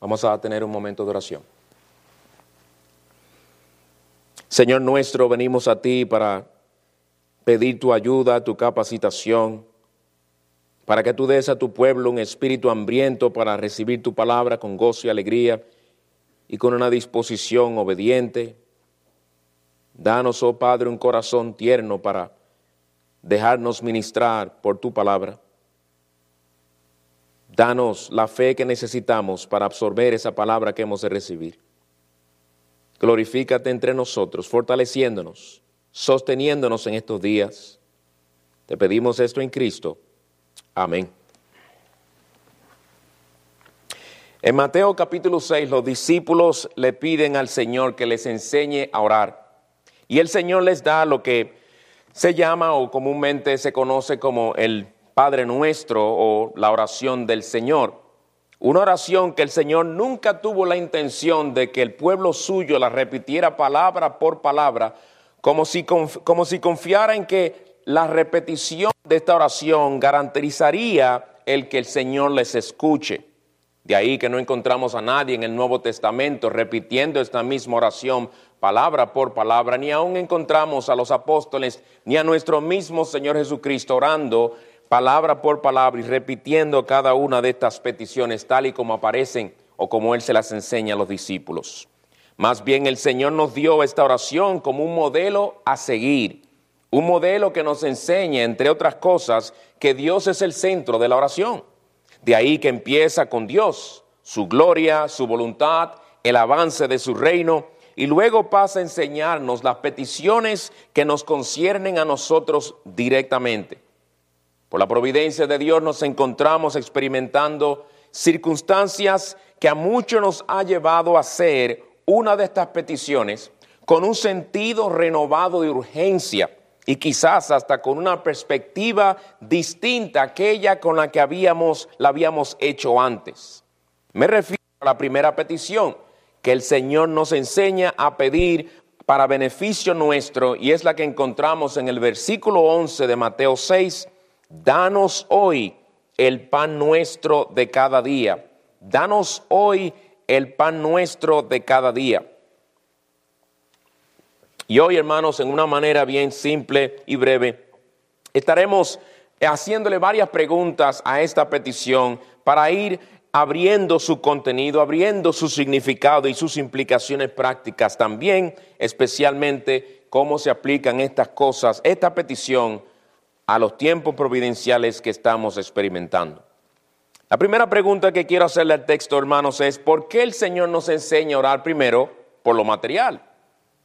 Vamos a tener un momento de oración. Señor nuestro, venimos a ti para pedir tu ayuda, tu capacitación, para que tú des a tu pueblo un espíritu hambriento para recibir tu palabra con gozo y alegría y con una disposición obediente. Danos, oh Padre, un corazón tierno para dejarnos ministrar por tu palabra. Danos la fe que necesitamos para absorber esa palabra que hemos de recibir. Glorifícate entre nosotros, fortaleciéndonos, sosteniéndonos en estos días. Te pedimos esto en Cristo. Amén. En Mateo capítulo 6 los discípulos le piden al Señor que les enseñe a orar. Y el Señor les da lo que se llama o comúnmente se conoce como el Padre Nuestro o la oración del Señor. Una oración que el Señor nunca tuvo la intención de que el pueblo suyo la repitiera palabra por palabra, como si, como si confiara en que la repetición de esta oración garantizaría el que el Señor les escuche. De ahí que no encontramos a nadie en el Nuevo Testamento repitiendo esta misma oración palabra por palabra, ni aún encontramos a los apóstoles ni a nuestro mismo Señor Jesucristo orando palabra por palabra y repitiendo cada una de estas peticiones tal y como aparecen o como Él se las enseña a los discípulos. Más bien el Señor nos dio esta oración como un modelo a seguir, un modelo que nos enseña, entre otras cosas, que Dios es el centro de la oración. De ahí que empieza con Dios, su gloria, su voluntad, el avance de su reino, y luego pasa a enseñarnos las peticiones que nos conciernen a nosotros directamente. Por la providencia de Dios nos encontramos experimentando circunstancias que a muchos nos ha llevado a hacer una de estas peticiones con un sentido renovado de urgencia y quizás hasta con una perspectiva distinta a aquella con la que habíamos, la habíamos hecho antes. Me refiero a la primera petición que el Señor nos enseña a pedir para beneficio nuestro y es la que encontramos en el versículo 11 de Mateo 6 danos hoy el pan nuestro de cada día. Danos hoy el pan nuestro de cada día. Y hoy, hermanos, en una manera bien simple y breve, estaremos haciéndole varias preguntas a esta petición para ir abriendo su contenido, abriendo su significado y sus implicaciones prácticas. También, especialmente, cómo se aplican estas cosas, esta petición a los tiempos providenciales que estamos experimentando. La primera pregunta que quiero hacerle al texto, hermanos, es ¿por qué el Señor nos enseña a orar primero por lo material?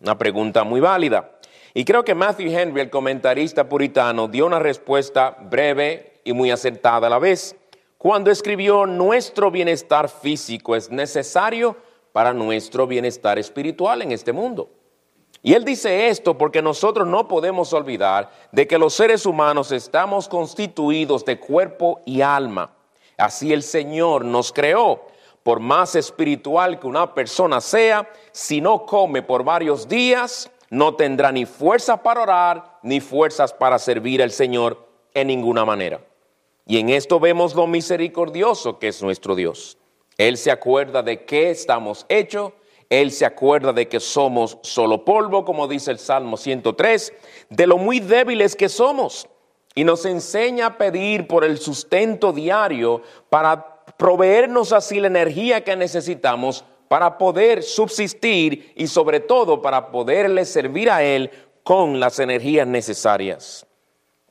Una pregunta muy válida. Y creo que Matthew Henry, el comentarista puritano, dio una respuesta breve y muy acertada a la vez, cuando escribió, nuestro bienestar físico es necesario para nuestro bienestar espiritual en este mundo. Y él dice esto porque nosotros no podemos olvidar de que los seres humanos estamos constituidos de cuerpo y alma. Así el Señor nos creó. Por más espiritual que una persona sea, si no come por varios días, no tendrá ni fuerzas para orar, ni fuerzas para servir al Señor en ninguna manera. Y en esto vemos lo misericordioso que es nuestro Dios. Él se acuerda de qué estamos hechos él se acuerda de que somos solo polvo, como dice el Salmo 103, de lo muy débiles que somos. Y nos enseña a pedir por el sustento diario para proveernos así la energía que necesitamos para poder subsistir y sobre todo para poderle servir a Él con las energías necesarias.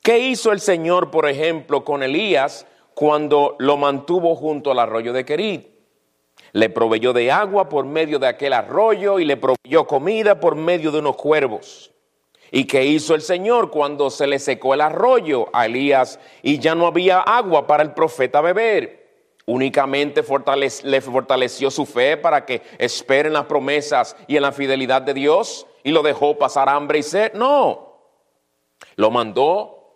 ¿Qué hizo el Señor, por ejemplo, con Elías cuando lo mantuvo junto al arroyo de Querid? Le proveyó de agua por medio de aquel arroyo y le proveyó comida por medio de unos cuervos. ¿Y qué hizo el Señor cuando se le secó el arroyo a Elías y ya no había agua para el profeta beber? Únicamente le fortaleció su fe para que espere en las promesas y en la fidelidad de Dios y lo dejó pasar hambre y sed. No, lo mandó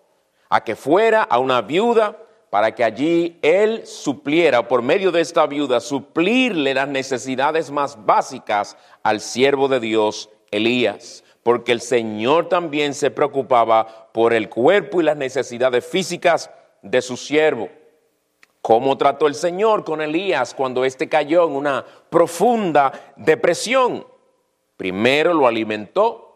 a que fuera a una viuda para que allí Él supliera, por medio de esta viuda, suplirle las necesidades más básicas al siervo de Dios, Elías, porque el Señor también se preocupaba por el cuerpo y las necesidades físicas de su siervo. ¿Cómo trató el Señor con Elías cuando éste cayó en una profunda depresión? Primero lo alimentó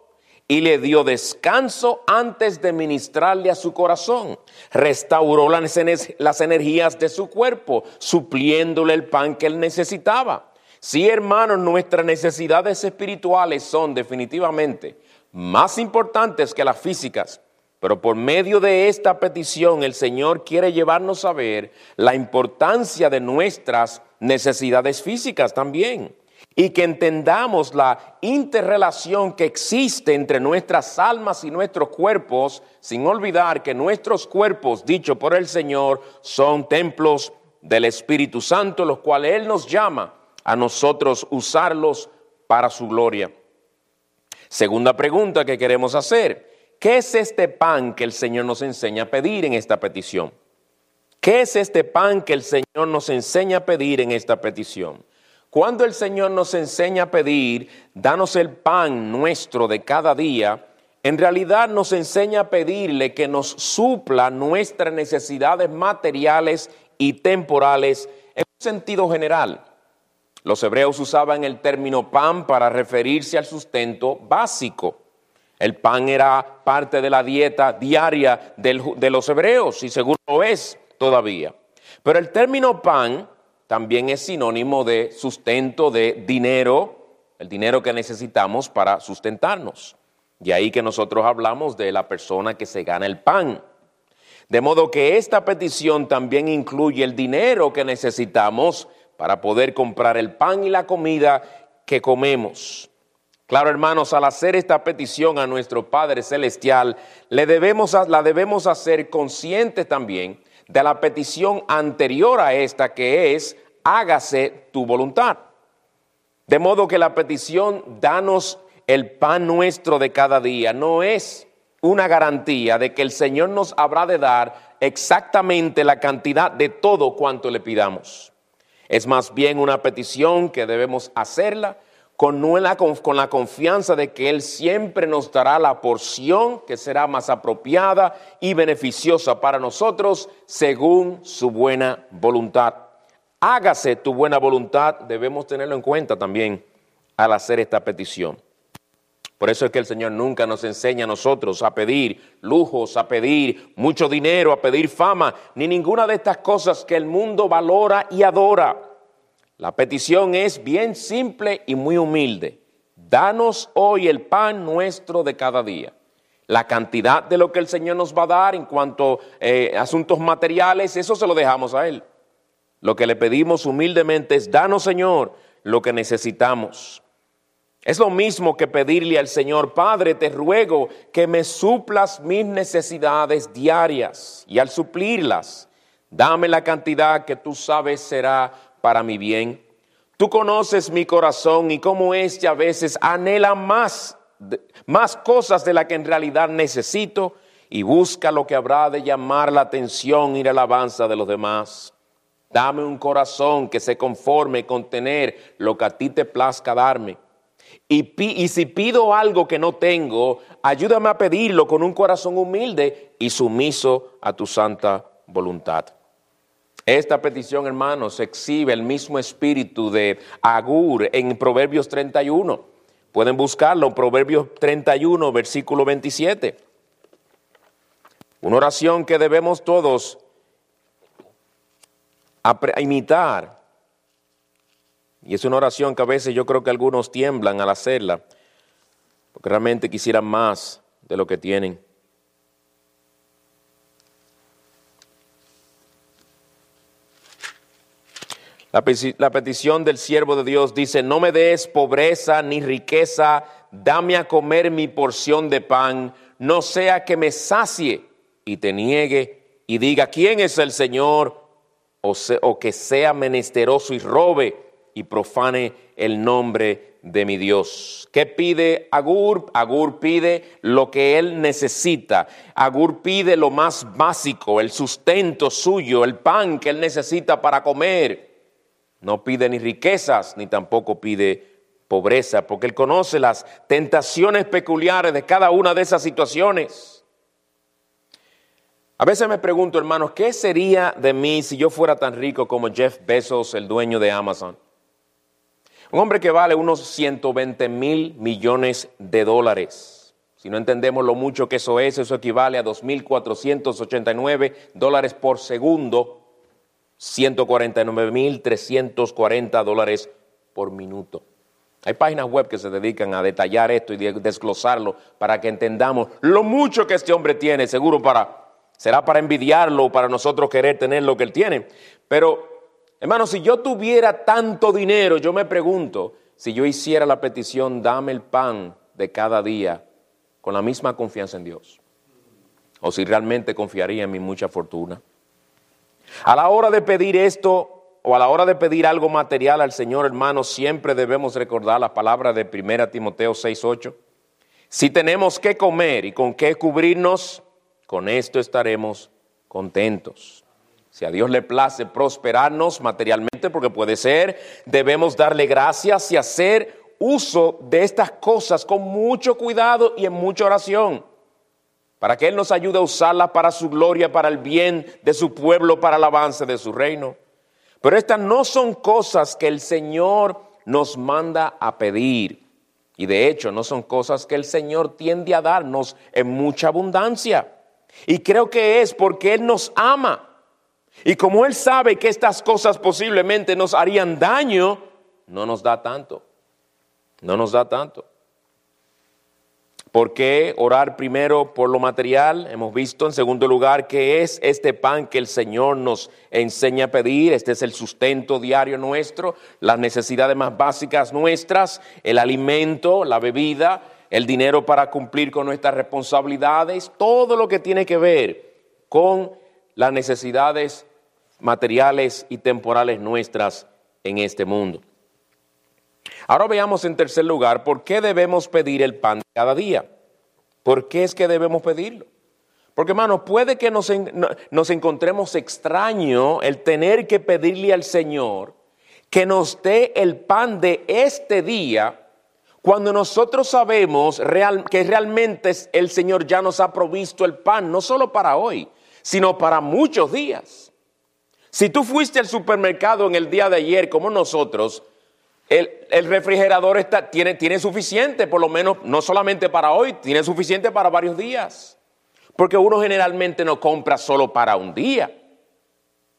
y le dio descanso antes de ministrarle a su corazón. Restauró las, energías de su cuerpo, supliéndole el pan que él necesitaba. Sí, hermanos, nuestras necesidades espirituales son definitivamente más importantes que las físicas. Pero por medio de esta petición el Señor quiere llevarnos a ver la importancia de nuestras necesidades físicas también. Y que entendamos la interrelación que existe entre nuestras almas y nuestros cuerpos, sin olvidar que nuestros cuerpos, dicho por el Señor, son templos del Espíritu Santo, los cuales Él nos llama a nosotros usarlos para su gloria. Segunda pregunta que queremos hacer. ¿Qué es este pan que el Señor nos enseña a pedir en esta petición? ¿Qué es este pan que el Señor nos enseña a pedir en esta petición? Cuando el Señor nos enseña a pedir, danos el pan nuestro de cada día, en realidad nos enseña a pedirle que nos supla nuestras necesidades materiales y temporales en un sentido general. Los hebreos usaban el término pan para referirse al sustento básico. El pan era parte de la dieta diaria de los hebreos y seguro lo es todavía. Pero el término pan también es sinónimo de sustento de dinero, el dinero que necesitamos para sustentarnos. Y ahí que nosotros hablamos de la persona que se gana el pan. De modo que esta petición también incluye el dinero que necesitamos para poder comprar el pan y la comida que comemos. Claro, hermanos, al hacer esta petición a nuestro Padre Celestial, le debemos, la debemos hacer conscientes también de la petición anterior a esta, que es, hágase tu voluntad. De modo que la petición, danos el pan nuestro de cada día, no es una garantía de que el Señor nos habrá de dar exactamente la cantidad de todo cuanto le pidamos. Es más bien una petición que debemos hacerla con, con la confianza de que Él siempre nos dará la porción que será más apropiada y beneficiosa para nosotros según su buena voluntad. Hágase tu buena voluntad, debemos tenerlo en cuenta también al hacer esta petición. Por eso es que el Señor nunca nos enseña a nosotros a pedir lujos, a pedir mucho dinero, a pedir fama, ni ninguna de estas cosas que el mundo valora y adora. La petición es bien simple y muy humilde. Danos hoy el pan nuestro de cada día. La cantidad de lo que el Señor nos va a dar en cuanto a eh, asuntos materiales, eso se lo dejamos a Él. Lo que le pedimos humildemente es, danos Señor lo que necesitamos. Es lo mismo que pedirle al Señor, Padre, te ruego que me suplas mis necesidades diarias y al suplirlas, dame la cantidad que tú sabes será para mi bien. Tú conoces mi corazón y cómo éste a veces anhela más, más cosas de las que en realidad necesito y busca lo que habrá de llamar la atención y la alabanza de los demás. Dame un corazón que se conforme con tener lo que a ti te plazca darme. Y, si pido algo que no tengo, ayúdame a pedirlo con un corazón humilde y sumiso a tu santa voluntad. Esta petición, hermanos, exhibe el mismo espíritu de Agur en Proverbios 31. Pueden buscarlo, Proverbios 31, versículo 27. Una oración que debemos todos imitar. Y es una oración que a veces yo creo que algunos tiemblan al hacerla, porque realmente quisieran más de lo que tienen. La, petición del siervo de Dios dice, no me des pobreza ni riqueza, dame a comer mi porción de pan, no sea que me sacie y te niegue y diga, ¿quién es el Señor? O, que sea menesteroso y robe y profane el nombre de mi Dios. ¿Qué pide Agur? Agur pide lo que él necesita. Agur pide lo más básico, el sustento suyo, el pan que él necesita para comer. No pide ni riquezas, ni tampoco pide pobreza, porque Él conoce las tentaciones peculiares de cada una de esas situaciones. A veces me pregunto, hermanos, ¿qué sería de mí si yo fuera tan rico como Jeff Bezos, el dueño de Amazon? Un hombre que vale unos 120 mil millones de dólares. Si no entendemos lo mucho que eso es, eso equivale a 2.489 dólares por segundo, 149.340 dólares por minuto. Hay páginas web que se dedican a detallar esto y desglosarlo para que entendamos lo mucho que este hombre tiene, seguro para será para envidiarlo o para nosotros querer tener lo que él tiene. Pero, hermano, si yo tuviera tanto dinero, yo me pregunto, si yo hiciera la petición, dame el pan de cada día, con la misma confianza en Dios, o si realmente confiaría en mi mucha fortuna. A la hora de pedir esto, o a la hora de pedir algo material al Señor, hermano, siempre debemos recordar la palabra de 1 Timoteo 6:8. Si tenemos que comer y con qué cubrirnos, con esto estaremos contentos. Si a Dios le place prosperarnos materialmente, porque puede ser, debemos darle gracias y hacer uso de estas cosas con mucho cuidado y en mucha oración, para que Él nos ayude a usarlas para su gloria, para el bien de su pueblo, para el avance de su reino. Pero estas no son cosas que el Señor nos manda a pedir. Y de hecho no son cosas que el Señor tiende a darnos en mucha abundancia. Y creo que es porque Él nos ama. Y como Él sabe que estas cosas posiblemente nos harían daño, no nos da tanto. No nos da tanto. ¿Por qué orar primero por lo material? Hemos visto en segundo lugar que es este pan que el Señor nos enseña a pedir. Este es el sustento diario nuestro, las necesidades más básicas nuestras, el alimento, la bebida, el dinero para cumplir con nuestras responsabilidades, todo lo que tiene que ver con las necesidades materiales y temporales nuestras en este mundo. Ahora veamos en tercer lugar por qué debemos pedir el pan cada día. ¿Por qué es que debemos pedirlo? Porque hermano, puede que nos, nos encontremos extraño el tener que pedirle al Señor que nos dé el pan de este día cuando nosotros sabemos que realmente el Señor ya nos ha provisto el pan, no solo para hoy, sino para muchos días. Si tú fuiste al supermercado en el día de ayer, como nosotros, el, refrigerador tiene, tiene suficiente, por lo menos, no solamente para hoy, tiene suficiente para varios días. Porque uno generalmente no compra solo para un día.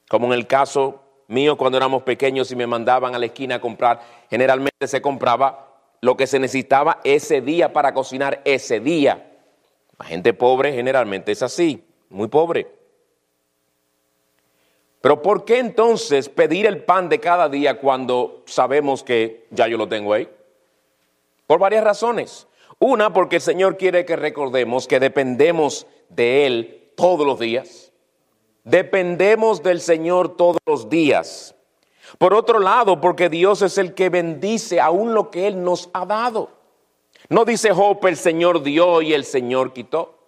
Como en el caso mío cuando éramos pequeños y me mandaban a la esquina a comprar, generalmente se compraba lo que se necesitaba ese día para cocinar ese día. La gente pobre generalmente es así, muy pobre. Pero ¿por qué entonces pedir el pan de cada día cuando sabemos que ya yo lo tengo ahí? Por varias razones. Una, porque el Señor quiere que recordemos que dependemos de Él todos los días. Dependemos del Señor todos los días. Por otro lado, porque Dios es el que bendice aún lo que Él nos ha dado. No dice Job, el Señor dio y el Señor quitó.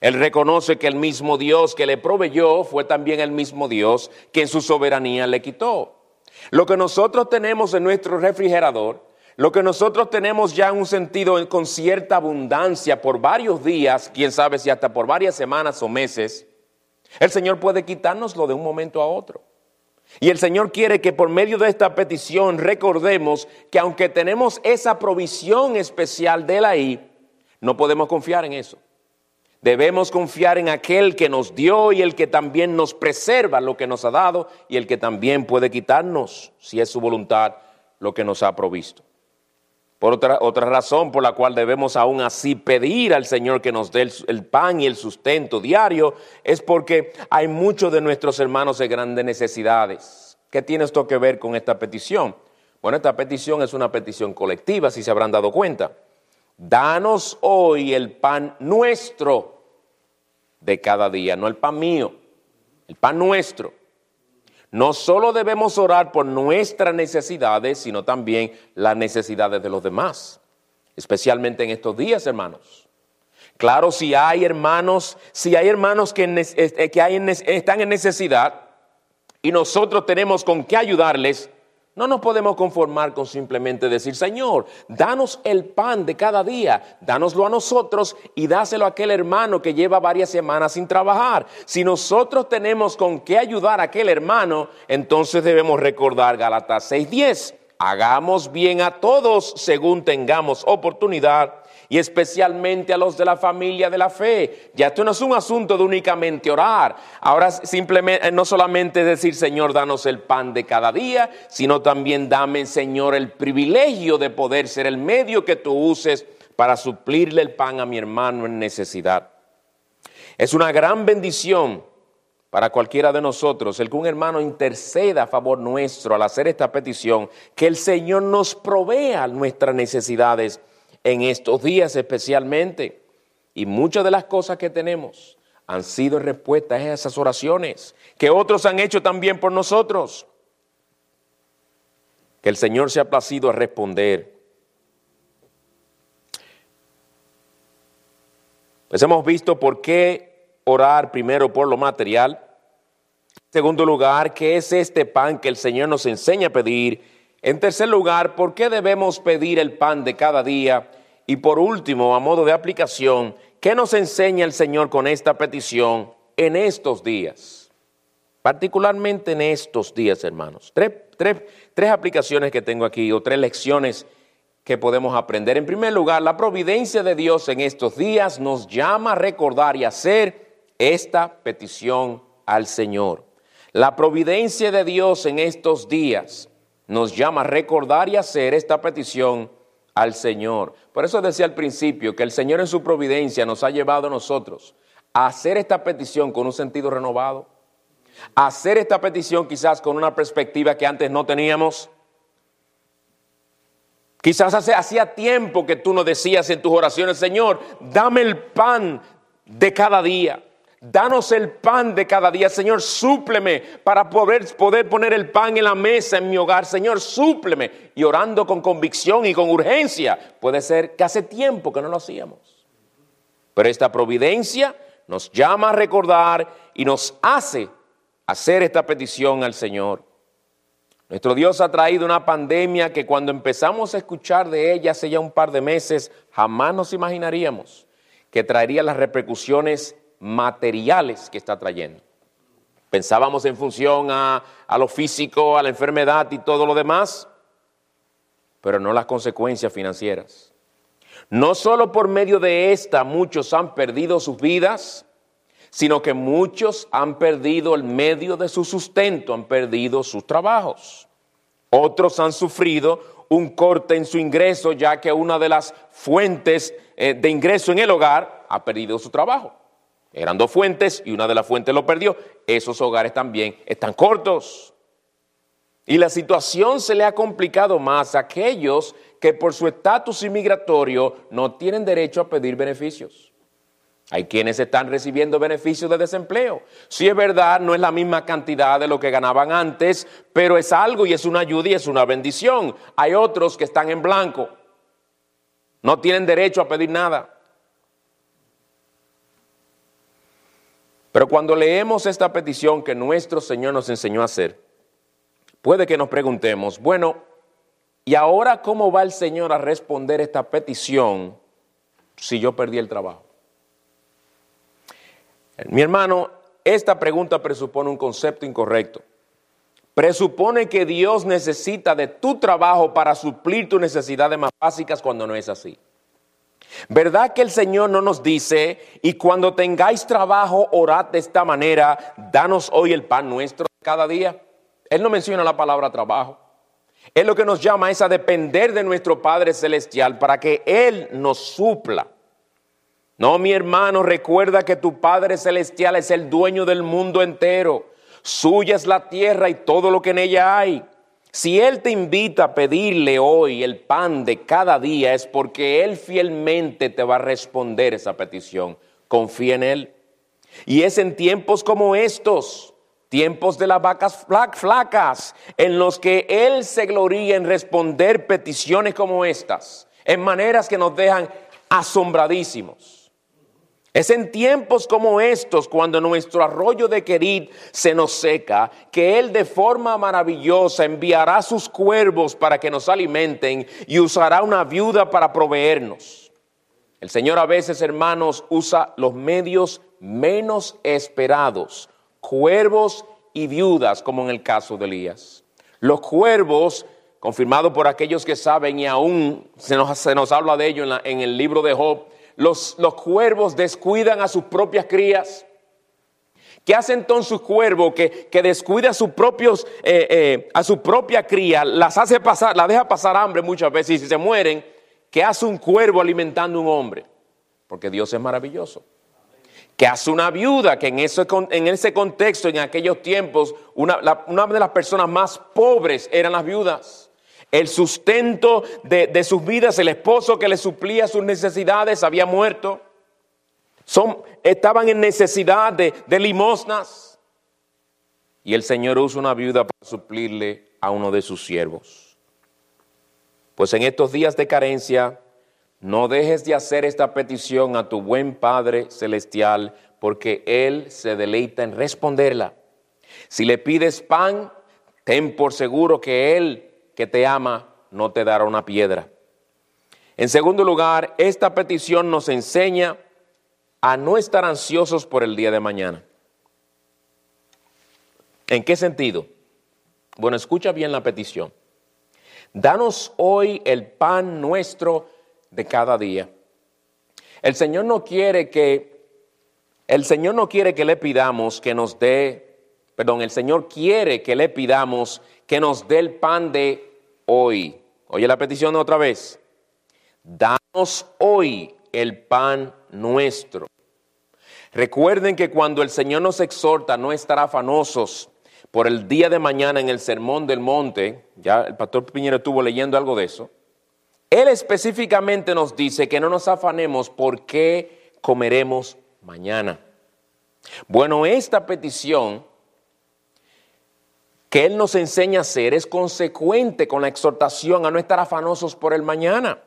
Él reconoce que el mismo Dios que le proveyó fue también el mismo Dios que en su soberanía le quitó. Lo que nosotros tenemos en nuestro refrigerador, lo que nosotros tenemos ya en un sentido con cierta abundancia por varios días, quién sabe si hasta por varias semanas o meses, el Señor puede quitárnoslo de un momento a otro. Y el Señor quiere que por medio de esta petición recordemos que aunque tenemos esa provisión especial de Él ahí, no podemos confiar en eso. Debemos confiar en aquel que nos dio y el que también nos preserva lo que nos ha dado y el que también puede quitarnos, si es su voluntad, lo que nos ha provisto. Por otra, otra razón por la cual debemos aún así pedir al Señor que nos dé el, pan y el sustento diario es porque hay muchos de nuestros hermanos de grandes necesidades. ¿Qué tiene esto que ver con esta petición? Bueno, esta petición es una petición colectiva, si se habrán dado cuenta. Danos hoy el pan nuestro de cada día, no el pan mío, el pan nuestro. No solo debemos orar por nuestras necesidades, sino también las necesidades de los demás, especialmente en estos días, hermanos. Claro, si hay hermanos, si hay hermanos que, que están en necesidad y nosotros tenemos con qué ayudarles, No nos podemos conformar con simplemente decir, Señor, danos el pan de cada día, dánoslo a nosotros y dáselo a aquel hermano que lleva varias semanas sin trabajar. Si nosotros tenemos con qué ayudar a aquel hermano, entonces debemos recordar Galatas 6:10. Hagamos bien a todos según tengamos oportunidad y especialmente a los de la familia de la fe. Ya esto no es un asunto de únicamente orar. Ahora simplemente no solamente decir, Señor, danos el pan de cada día, sino también dame, Señor, el privilegio de poder ser el medio que tú uses para suplirle el pan a mi hermano en necesidad. Es una gran bendición para cualquiera de nosotros el que un hermano interceda a favor nuestro al hacer esta petición, que el Señor nos provea nuestras necesidades en estos días especialmente. Y muchas de las cosas que tenemos han sido respuestas a esas oraciones que otros han hecho también por nosotros. Que el Señor se ha placido a responder. Pues hemos visto por qué orar primero por lo material. En segundo lugar, ¿qué es este pan que el Señor nos enseña a pedir? En tercer lugar, ¿por qué debemos pedir el pan de cada día? Y por último, a modo de aplicación, ¿qué nos enseña el Señor con esta petición en estos días? Particularmente en estos días, hermanos. Tres, aplicaciones que tengo aquí o tres lecciones que podemos aprender. En primer lugar, la providencia de Dios en estos días nos llama a recordar y hacer esta petición al Señor. La providencia de Dios en estos días nos llama a recordar y hacer esta petición al Señor. Por eso decía al principio que el Señor en su providencia nos ha llevado a nosotros a hacer esta petición con un sentido renovado, a hacer esta petición quizás con una perspectiva que antes no teníamos. Quizás hacía tiempo que tú nos decías en tus oraciones, Señor, dame el pan de cada día. Danos el pan de cada día, Señor, súpleme para poder, poder poner el pan en la mesa en mi hogar. Señor, súpleme. Y orando con convicción y con urgencia. Puede ser que hace tiempo que no lo hacíamos. Pero esta providencia nos llama a recordar y nos hace hacer esta petición al Señor. Nuestro Dios ha traído una pandemia que cuando empezamos a escuchar de ella hace ya un par de meses, jamás nos imaginaríamos que traería las repercusiones materiales que está trayendo. Pensábamos en función a, lo físico, a la enfermedad y todo lo demás, pero no las consecuencias financieras. No solo por medio de esta muchos han perdido sus vidas, sino que muchos han perdido el medio de su sustento, han perdido sus trabajos. Otros han sufrido un corte en su ingreso, ya que una de las fuentes eh, de ingreso en el hogar ha perdido su trabajo. Eran dos fuentes y una de las fuentes lo perdió. Esos hogares también están cortos. Y la situación se le ha complicado más a aquellos que por su estatus inmigratorio no tienen derecho a pedir beneficios. Hay quienes están recibiendo beneficios de desempleo. Si es verdad, no es la misma cantidad de lo que ganaban antes, pero es algo y es una ayuda y es una bendición. Hay otros que están en blanco. No tienen derecho a pedir nada. Pero cuando leemos esta petición que nuestro Señor nos enseñó a hacer, puede que nos preguntemos, bueno, ¿y ahora cómo va el Señor a responder esta petición si yo perdí el trabajo? Mi hermano, esta pregunta presupone un concepto incorrecto. Presupone que Dios necesita de tu trabajo para suplir tus necesidades más básicas cuando no es así. ¿Verdad que el Señor no nos dice, y cuando tengáis trabajo, orad de esta manera, danos hoy el pan nuestro cada día? Él no menciona la palabra trabajo. Él lo que nos llama es a depender de nuestro Padre Celestial para que Él nos supla. No, mi hermano, recuerda que tu Padre Celestial es el dueño del mundo entero. Suya es la tierra y todo lo que en ella hay. Si Él te invita a pedirle hoy el pan de cada día es porque Él fielmente te va a responder esa petición. Confía en Él. Y es en tiempos como estos, tiempos de las vacas flacas, en los que Él se gloría en responder peticiones como estas, en maneras que nos dejan asombradísimos. Es en tiempos como estos, cuando nuestro arroyo de Querid se nos seca, que Él de forma maravillosa enviará sus cuervos para que nos alimenten y usará una viuda para proveernos. El Señor a veces, hermanos, usa los medios menos esperados, cuervos y viudas, como en el caso de Elías. Los cuervos, confirmado por aquellos que saben y aún se nos, se nos habla de ello en, en el libro de Job, los, cuervos descuidan a sus propias crías. ¿Qué hace entonces un cuervo que, descuida a, sus propios, eh, eh, a su propia cría, las hace pasar, la deja pasar hambre muchas veces y si se mueren, ¿qué hace un cuervo alimentando a un hombre? Porque Dios es maravilloso. ¿Qué hace una viuda que en ese, en ese contexto, en aquellos tiempos, una, una de las personas más pobres eran las viudas el sustento de, sus vidas, el esposo que le suplía sus necesidades había muerto. Son, estaban en necesidad de, de limosnas. Y el Señor usa una viuda para suplirle a uno de sus siervos. Pues en estos días de carencia, no dejes de hacer esta petición a tu buen Padre Celestial, porque Él se deleita en responderla. Si le pides pan, ten por seguro que Él que te ama no te dará una piedra. En segundo lugar, esta petición nos enseña a no estar ansiosos por el día de mañana. ¿En qué sentido? Bueno, escucha bien la petición. Danos hoy el pan nuestro de cada día. El Señor no quiere que el Señor no quiere que le pidamos que nos dé, perdón, el Señor quiere que le pidamos que nos dé el pan de hoy. Oye la petición otra vez. Danos hoy el pan nuestro. Recuerden que cuando el Señor nos exhorta no estar afanosos por el día de mañana en el sermón del monte, ya el pastor Piñero estuvo leyendo algo de eso, Él específicamente nos dice que no nos afanemos por qué comeremos mañana. Bueno, esta petición que Él nos enseña a hacer es consecuente con la exhortación a no estar afanosos por el mañana.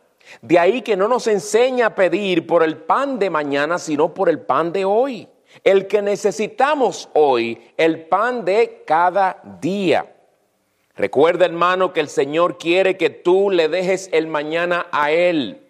De ahí que no nos enseña a pedir por el pan de mañana, sino por el pan de hoy. El que necesitamos hoy, el pan de cada día. Recuerda, hermano, que el Señor quiere que tú le dejes el mañana a Él.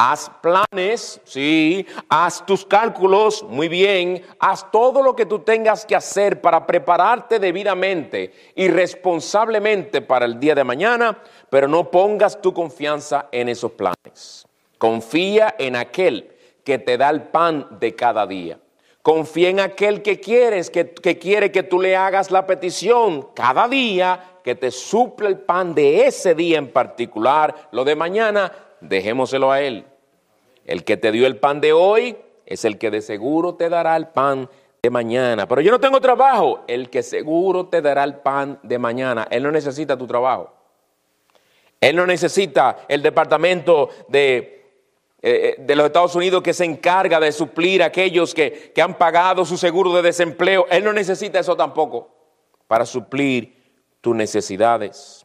Haz planes, sí, haz tus cálculos, muy bien, haz todo lo que tú tengas que hacer para prepararte debidamente y responsablemente para el día de mañana, pero no pongas tu confianza en esos planes. Confía en aquel que te da el pan de cada día. Confía en aquel que quieres, que, que quiere que tú le hagas la petición cada día, que te suple el pan de ese día en particular. Lo de mañana dejémoselo a Él. El que te dio el pan de hoy es el que de seguro te dará el pan de mañana. Pero yo no tengo trabajo. El que seguro te dará el pan de mañana. Él no necesita tu trabajo. Él no necesita el departamento de, eh, de los Estados Unidos que se encarga de suplir a aquellos que, que han pagado su seguro de desempleo. Él no necesita eso tampoco para suplir tus necesidades.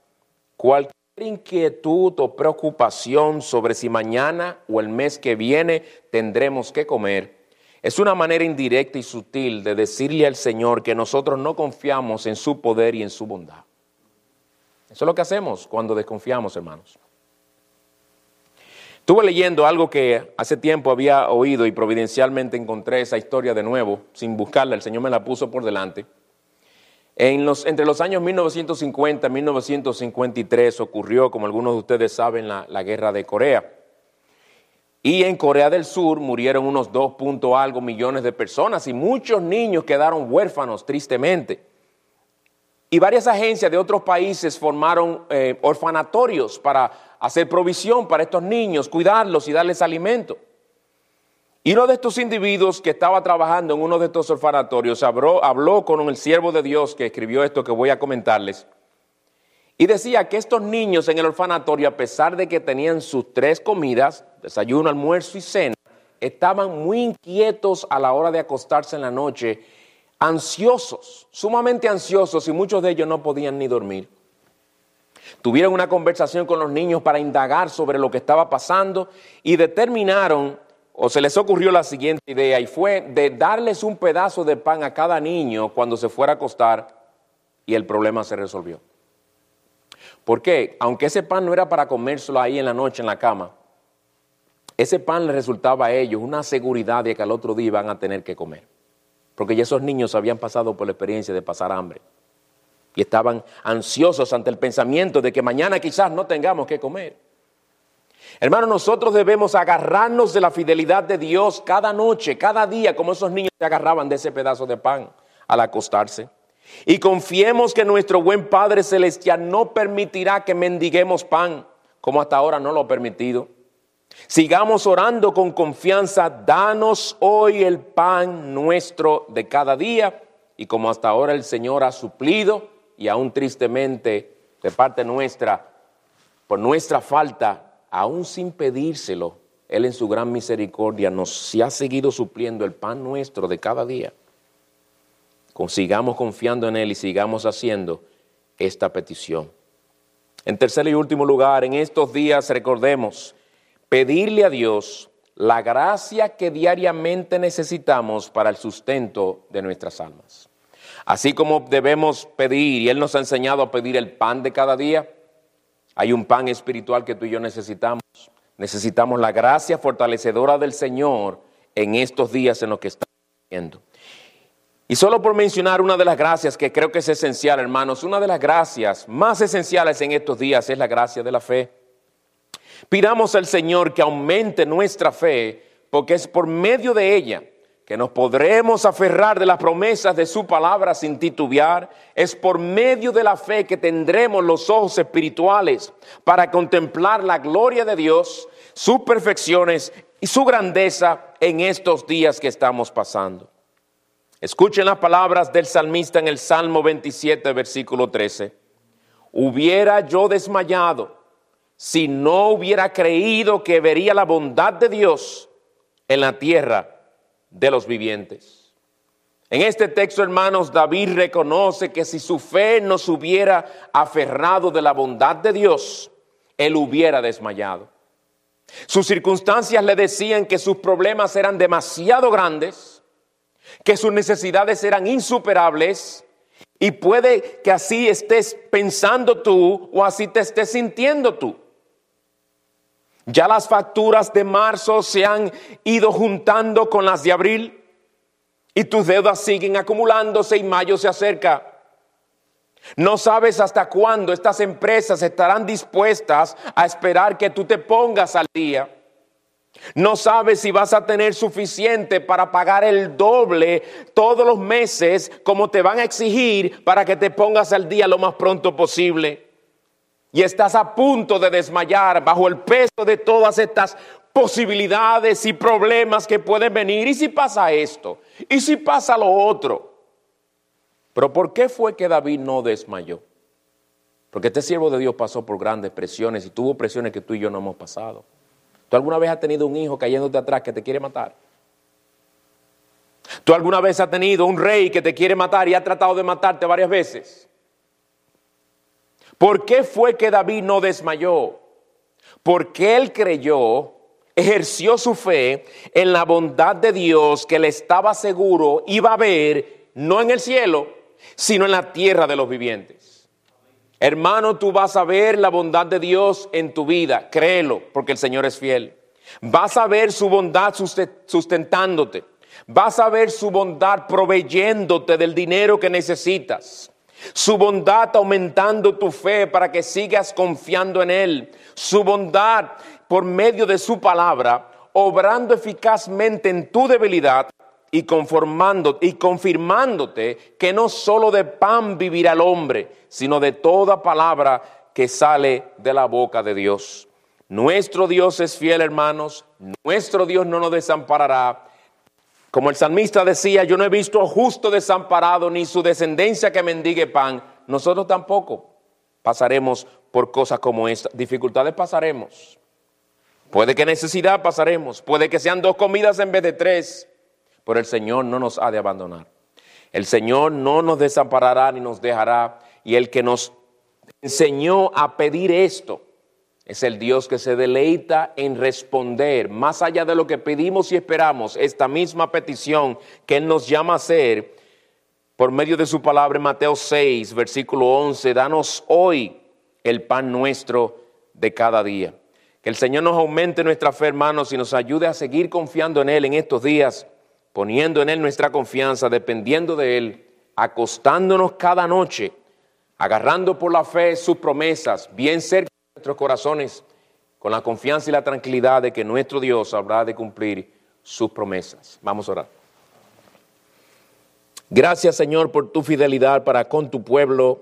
Cualquier inquietud o preocupación sobre si mañana o el mes que viene tendremos que comer, es una manera indirecta y sutil de decirle al Señor que nosotros no confiamos en su poder y en su bondad. Eso es lo que hacemos cuando desconfiamos, hermanos. Estuve leyendo algo que hace tiempo había oído y providencialmente encontré esa historia de nuevo, sin buscarla, el Señor me la puso por delante entre los años 1950 y 1953 ocurrió, como algunos de ustedes saben, la, guerra de Corea. Y en Corea del Sur murieron unos 2 algo millones de personas y muchos niños quedaron huérfanos, tristemente. Y varias agencias de otros países formaron eh, orfanatorios para hacer provisión para estos niños, cuidarlos y darles alimento. Y uno de estos individuos que estaba trabajando en uno de estos orfanatorios habló, con el siervo de Dios que escribió esto que voy a comentarles. Y decía que estos niños en el orfanatorio, a pesar de que tenían sus tres comidas, desayuno, almuerzo y cena, estaban muy inquietos a la hora de acostarse en la noche, ansiosos, sumamente ansiosos, y muchos de ellos no podían ni dormir. Tuvieron una conversación con los niños para indagar sobre lo que estaba pasando y determinaron o se les ocurrió la siguiente idea y fue de darles un pedazo de pan a cada niño cuando se fuera a acostar y el problema se resolvió. ¿Por qué? Aunque ese pan no era para comérselo ahí en la noche en la cama, ese pan le resultaba a ellos una seguridad de que al otro día iban a tener que comer. Porque ya esos niños habían pasado por la experiencia de pasar hambre y estaban ansiosos ante el pensamiento de que mañana quizás no tengamos que comer. Hermano, nosotros debemos agarrarnos de la fidelidad de Dios cada noche, cada día, como esos niños se agarraban de ese pedazo de pan al acostarse. Y confiemos que nuestro buen Padre Celestial no permitirá que mendiguemos pan, como hasta ahora no lo ha permitido. Sigamos orando con confianza, danos hoy el pan nuestro de cada día, y como hasta ahora el Señor ha suplido, y aún tristemente de parte nuestra, por nuestra falta, aún sin pedírselo, Él en su gran misericordia nos ha seguido supliendo el pan nuestro de cada día. Sigamos confiando en Él y sigamos haciendo esta petición. En tercer y último lugar, en estos días recordemos pedirle a Dios la gracia que diariamente necesitamos para el sustento de nuestras almas. Así como debemos pedir, y Él nos ha enseñado a pedir el pan de cada día, hay un pan espiritual que tú y yo necesitamos. Necesitamos la gracia fortalecedora del Señor en estos días en los que estamos viviendo. Y solo por mencionar una de las gracias que creo que es esencial, hermanos, una de las gracias más esenciales en estos días es la gracia de la fe. Pidamos al Señor que aumente nuestra fe, porque es por medio de ella que nos podremos aferrar de las promesas de su palabra sin titubear, es por medio de la fe que tendremos los ojos espirituales para contemplar la gloria de Dios, sus perfecciones y su grandeza en estos días que estamos pasando. Escuchen las palabras del salmista en el Salmo 27, versículo 13. Hubiera yo desmayado si no hubiera creído que vería la bondad de Dios en la tierra de los vivientes. En este texto, hermanos, David reconoce que si su fe no se hubiera aferrado de la bondad de Dios, él hubiera desmayado. Sus circunstancias le decían que sus problemas eran demasiado grandes, que sus necesidades eran insuperables, y puede que así estés pensando tú o así te estés sintiendo tú. Ya las facturas de marzo se han ido juntando con las de abril y tus deudas siguen acumulándose y mayo se acerca. No sabes hasta cuándo estas empresas estarán dispuestas a esperar que tú te pongas al día. No sabes si vas a tener suficiente para pagar el doble todos los meses como te van a exigir para que te pongas al día lo más pronto posible y estás a punto de desmayar bajo el peso de todas estas posibilidades y problemas que pueden venir. ¿Y si pasa esto? ¿Y si pasa lo otro? Pero ¿por qué fue que David no desmayó? Porque este siervo de Dios pasó por grandes presiones y tuvo presiones que tú y yo no hemos pasado. ¿Tú alguna vez has tenido un hijo cayéndote atrás que te quiere matar? ¿Tú alguna vez has tenido un rey que te quiere matar y ha tratado de matarte varias veces? ¿Por qué fue que David no desmayó? Porque él creyó, ejerció su fe en la bondad de Dios que le estaba seguro iba a ver, no en el cielo, sino en la tierra de los vivientes. Hermano, tú vas a ver la bondad de Dios en tu vida, créelo, porque el Señor es fiel. Vas a ver su bondad sustentándote. Vas a ver su bondad proveyéndote del dinero que necesitas su bondad aumentando tu fe para que sigas confiando en Él, su bondad por medio de su palabra, obrando eficazmente en tu debilidad y conformando y confirmándote que no solo de pan vivirá el hombre, sino de toda palabra que sale de la boca de Dios. Nuestro Dios es fiel, hermanos, nuestro Dios no nos desamparará como el salmista decía, yo no he visto justo desamparado ni su descendencia que mendigue pan. Nosotros tampoco pasaremos por cosas como esta. Dificultades pasaremos. Puede que necesidad pasaremos. Puede que sean dos comidas en vez de tres. Pero el Señor no nos ha de abandonar. El Señor no nos desamparará ni nos dejará. Y el que nos enseñó a pedir esto, Es el Dios que se deleita en responder, más allá de lo que pedimos y esperamos, esta misma petición que Él nos llama a hacer por medio de su palabra en Mateo 6, versículo 11. Danos hoy el pan nuestro de cada día. Que el Señor nos aumente nuestra fe, hermanos, y nos ayude a seguir confiando en Él en estos días, poniendo en Él nuestra confianza, dependiendo de Él, acostándonos cada noche, agarrando por la fe sus promesas, bien cerca nuestros corazones, con la confianza y la tranquilidad de que nuestro Dios habrá de cumplir sus promesas. Vamos a orar. Gracias, Señor, por tu fidelidad para con tu pueblo,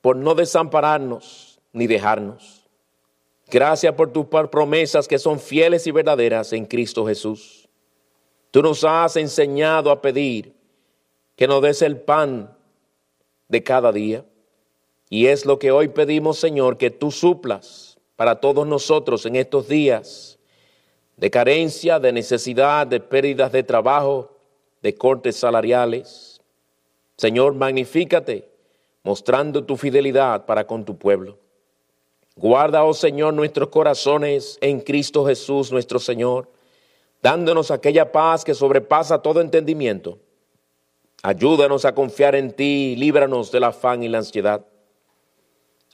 por no desampararnos ni dejarnos. Gracias por tus promesas que son fieles y verdaderas en Cristo Jesús. Tú nos has enseñado a pedir que nos des el pan de cada día. Y es lo que hoy pedimos, Señor, que tú suplas para todos nosotros en estos días de carencia, de necesidad, de pérdidas de trabajo, de cortes salariales. Señor, magnifícate mostrando tu fidelidad para con tu pueblo. Guarda, oh Señor, nuestros corazones en Cristo Jesús, nuestro Señor, dándonos aquella paz que sobrepasa todo entendimiento. Ayúdanos a confiar en ti, líbranos del afán y la ansiedad.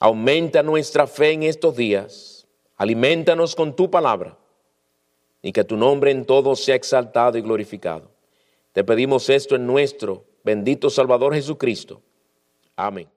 Aumenta nuestra fe en estos días, alimentanos con tu palabra y que tu nombre en todo sea exaltado y glorificado. Te pedimos esto en nuestro bendito Salvador Jesucristo. Amén.